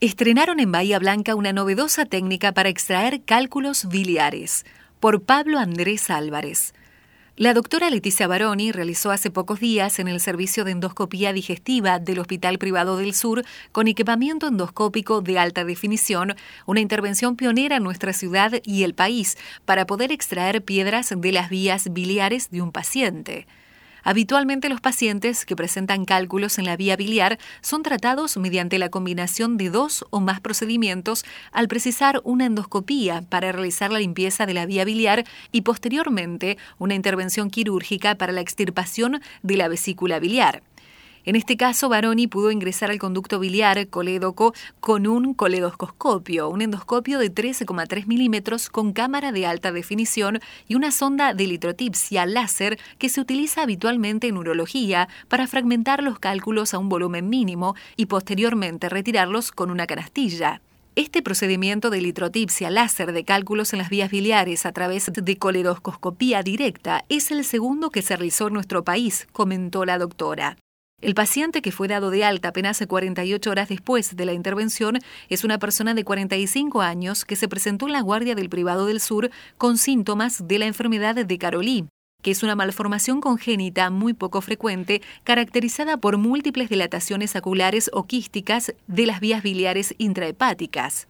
Estrenaron en Bahía Blanca una novedosa técnica para extraer cálculos biliares, por Pablo Andrés Álvarez. La doctora Leticia Baroni realizó hace pocos días en el servicio de endoscopía digestiva del Hospital Privado del Sur, con equipamiento endoscópico de alta definición, una intervención pionera en nuestra ciudad y el país para poder extraer piedras de las vías biliares de un paciente. Habitualmente los pacientes que presentan cálculos en la vía biliar son tratados mediante la combinación de dos o más procedimientos al precisar una endoscopía para realizar la limpieza de la vía biliar y posteriormente una intervención quirúrgica para la extirpación de la vesícula biliar. En este caso, Baroni pudo ingresar al conducto biliar colédoco con un coledoscopio, un endoscopio de 13,3 milímetros con cámara de alta definición y una sonda de litrotipsia láser que se utiliza habitualmente en urología para fragmentar los cálculos a un volumen mínimo y posteriormente retirarlos con una canastilla. Este procedimiento de litrotipsia láser de cálculos en las vías biliares a través de coledoscopía directa es el segundo que se realizó en nuestro país, comentó la doctora. El paciente que fue dado de alta apenas 48 horas después de la intervención es una persona de 45 años que se presentó en la Guardia del Privado del Sur con síntomas de la enfermedad de Carolí, que es una malformación congénita muy poco frecuente caracterizada por múltiples dilataciones oculares o quísticas de las vías biliares intrahepáticas.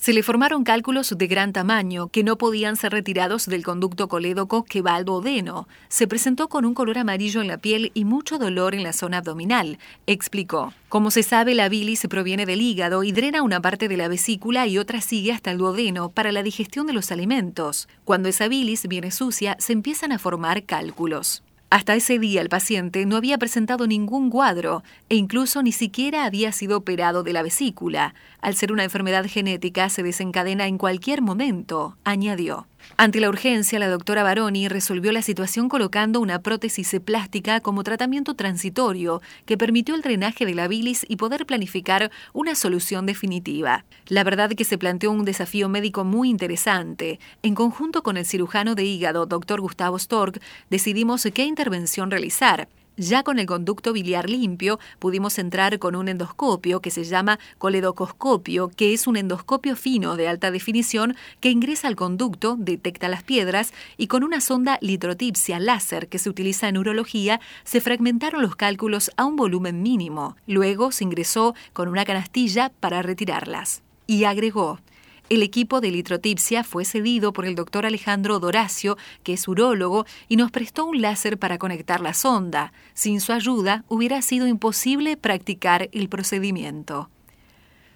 Se le formaron cálculos de gran tamaño que no podían ser retirados del conducto colédoco que va al duodeno. Se presentó con un color amarillo en la piel y mucho dolor en la zona abdominal, explicó. Como se sabe, la bilis proviene del hígado y drena una parte de la vesícula y otra sigue hasta el duodeno para la digestión de los alimentos. Cuando esa bilis viene sucia, se empiezan a formar cálculos. Hasta ese día el paciente no había presentado ningún cuadro e incluso ni siquiera había sido operado de la vesícula. Al ser una enfermedad genética se desencadena en cualquier momento, añadió. Ante la urgencia, la doctora Baroni resolvió la situación colocando una prótesis plástica como tratamiento transitorio que permitió el drenaje de la bilis y poder planificar una solución definitiva. La verdad que se planteó un desafío médico muy interesante. En conjunto con el cirujano de hígado, doctor Gustavo Stork, decidimos qué intervención realizar. Ya con el conducto biliar limpio pudimos entrar con un endoscopio que se llama coledocoscopio, que es un endoscopio fino de alta definición que ingresa al conducto, detecta las piedras y con una sonda litrotipsia láser que se utiliza en urología se fragmentaron los cálculos a un volumen mínimo. Luego se ingresó con una canastilla para retirarlas. Y agregó, el equipo de litrotipsia fue cedido por el doctor Alejandro Doracio, que es urólogo, y nos prestó un láser para conectar la sonda. Sin su ayuda hubiera sido imposible practicar el procedimiento.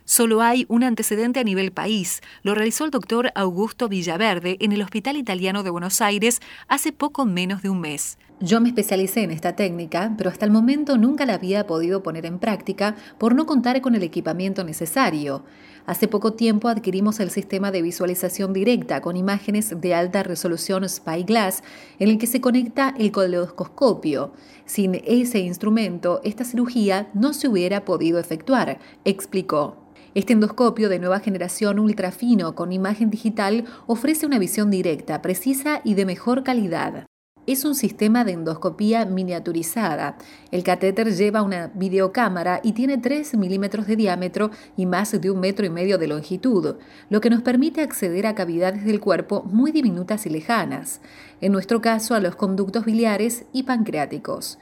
Solo hay un antecedente a nivel país. Lo realizó el doctor Augusto Villaverde en el Hospital Italiano de Buenos Aires hace poco menos de un mes. Yo me especialicé en esta técnica, pero hasta el momento nunca la había podido poner en práctica por no contar con el equipamiento necesario. Hace poco tiempo adquirimos el sistema de visualización directa con imágenes de alta resolución Spyglass en el que se conecta el coleoscopio. Sin ese instrumento, esta cirugía no se hubiera podido efectuar, explicó. Este endoscopio de nueva generación ultrafino con imagen digital ofrece una visión directa, precisa y de mejor calidad es un sistema de endoscopía miniaturizada. El catéter lleva una videocámara y tiene 3 milímetros de diámetro y más de un metro y medio de longitud, lo que nos permite acceder a cavidades del cuerpo muy diminutas y lejanas, en nuestro caso a los conductos biliares y pancreáticos.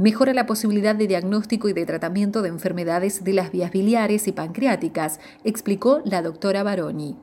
Mejora la posibilidad de diagnóstico y de tratamiento de enfermedades de las vías biliares y pancreáticas, explicó la doctora Baroni.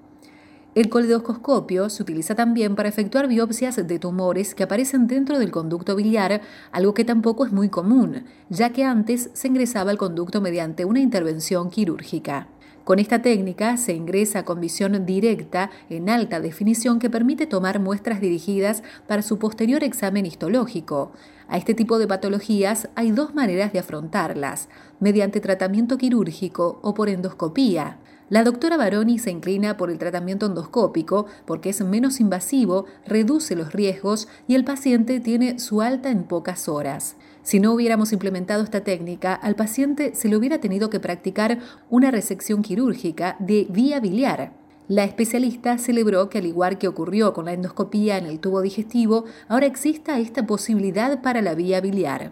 El coledoscopio se utiliza también para efectuar biopsias de tumores que aparecen dentro del conducto biliar, algo que tampoco es muy común, ya que antes se ingresaba al conducto mediante una intervención quirúrgica. Con esta técnica se ingresa con visión directa en alta definición que permite tomar muestras dirigidas para su posterior examen histológico. A este tipo de patologías hay dos maneras de afrontarlas, mediante tratamiento quirúrgico o por endoscopía. La doctora Baroni se inclina por el tratamiento endoscópico porque es menos invasivo, reduce los riesgos y el paciente tiene su alta en pocas horas. Si no hubiéramos implementado esta técnica, al paciente se le hubiera tenido que practicar una resección quirúrgica de vía biliar. La especialista celebró que al igual que ocurrió con la endoscopía en el tubo digestivo, ahora exista esta posibilidad para la vía biliar.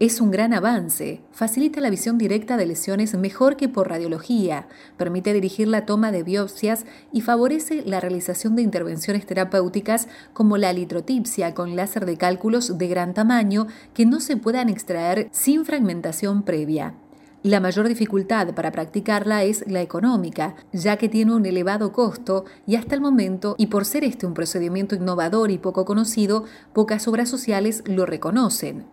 Es un gran avance, facilita la visión directa de lesiones mejor que por radiología, permite dirigir la toma de biopsias y favorece la realización de intervenciones terapéuticas como la litrotipsia con láser de cálculos de gran tamaño que no se puedan extraer sin fragmentación previa. La mayor dificultad para practicarla es la económica, ya que tiene un elevado costo y hasta el momento, y por ser este un procedimiento innovador y poco conocido, pocas obras sociales lo reconocen.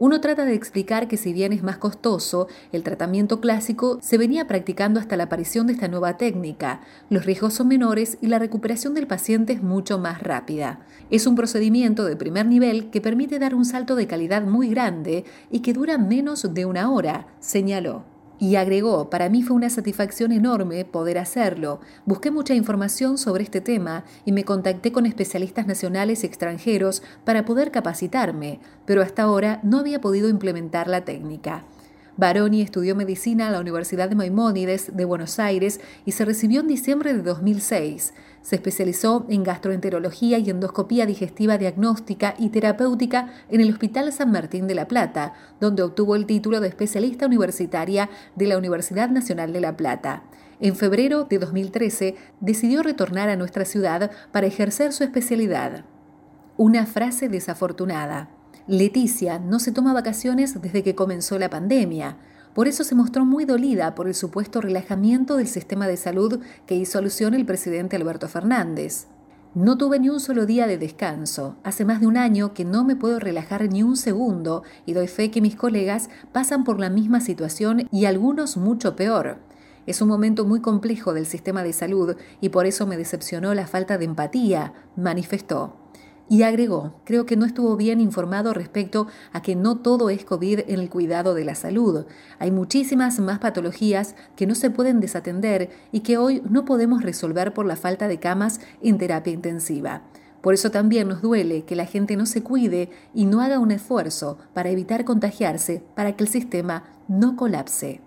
Uno trata de explicar que si bien es más costoso, el tratamiento clásico se venía practicando hasta la aparición de esta nueva técnica. Los riesgos son menores y la recuperación del paciente es mucho más rápida. Es un procedimiento de primer nivel que permite dar un salto de calidad muy grande y que dura menos de una hora, señaló. Y agregó, para mí fue una satisfacción enorme poder hacerlo. Busqué mucha información sobre este tema y me contacté con especialistas nacionales y extranjeros para poder capacitarme, pero hasta ahora no había podido implementar la técnica. Baroni estudió medicina en la Universidad de Maimónides de Buenos Aires y se recibió en diciembre de 2006. Se especializó en gastroenterología y endoscopía digestiva diagnóstica y terapéutica en el Hospital San Martín de La Plata, donde obtuvo el título de especialista universitaria de la Universidad Nacional de La Plata. En febrero de 2013 decidió retornar a nuestra ciudad para ejercer su especialidad. Una frase desafortunada. Leticia no se toma vacaciones desde que comenzó la pandemia. Por eso se mostró muy dolida por el supuesto relajamiento del sistema de salud que hizo alusión el presidente Alberto Fernández. No tuve ni un solo día de descanso. Hace más de un año que no me puedo relajar ni un segundo y doy fe que mis colegas pasan por la misma situación y algunos mucho peor. Es un momento muy complejo del sistema de salud y por eso me decepcionó la falta de empatía, manifestó. Y agregó, creo que no estuvo bien informado respecto a que no todo es COVID en el cuidado de la salud. Hay muchísimas más patologías que no se pueden desatender y que hoy no podemos resolver por la falta de camas en terapia intensiva. Por eso también nos duele que la gente no se cuide y no haga un esfuerzo para evitar contagiarse para que el sistema no colapse.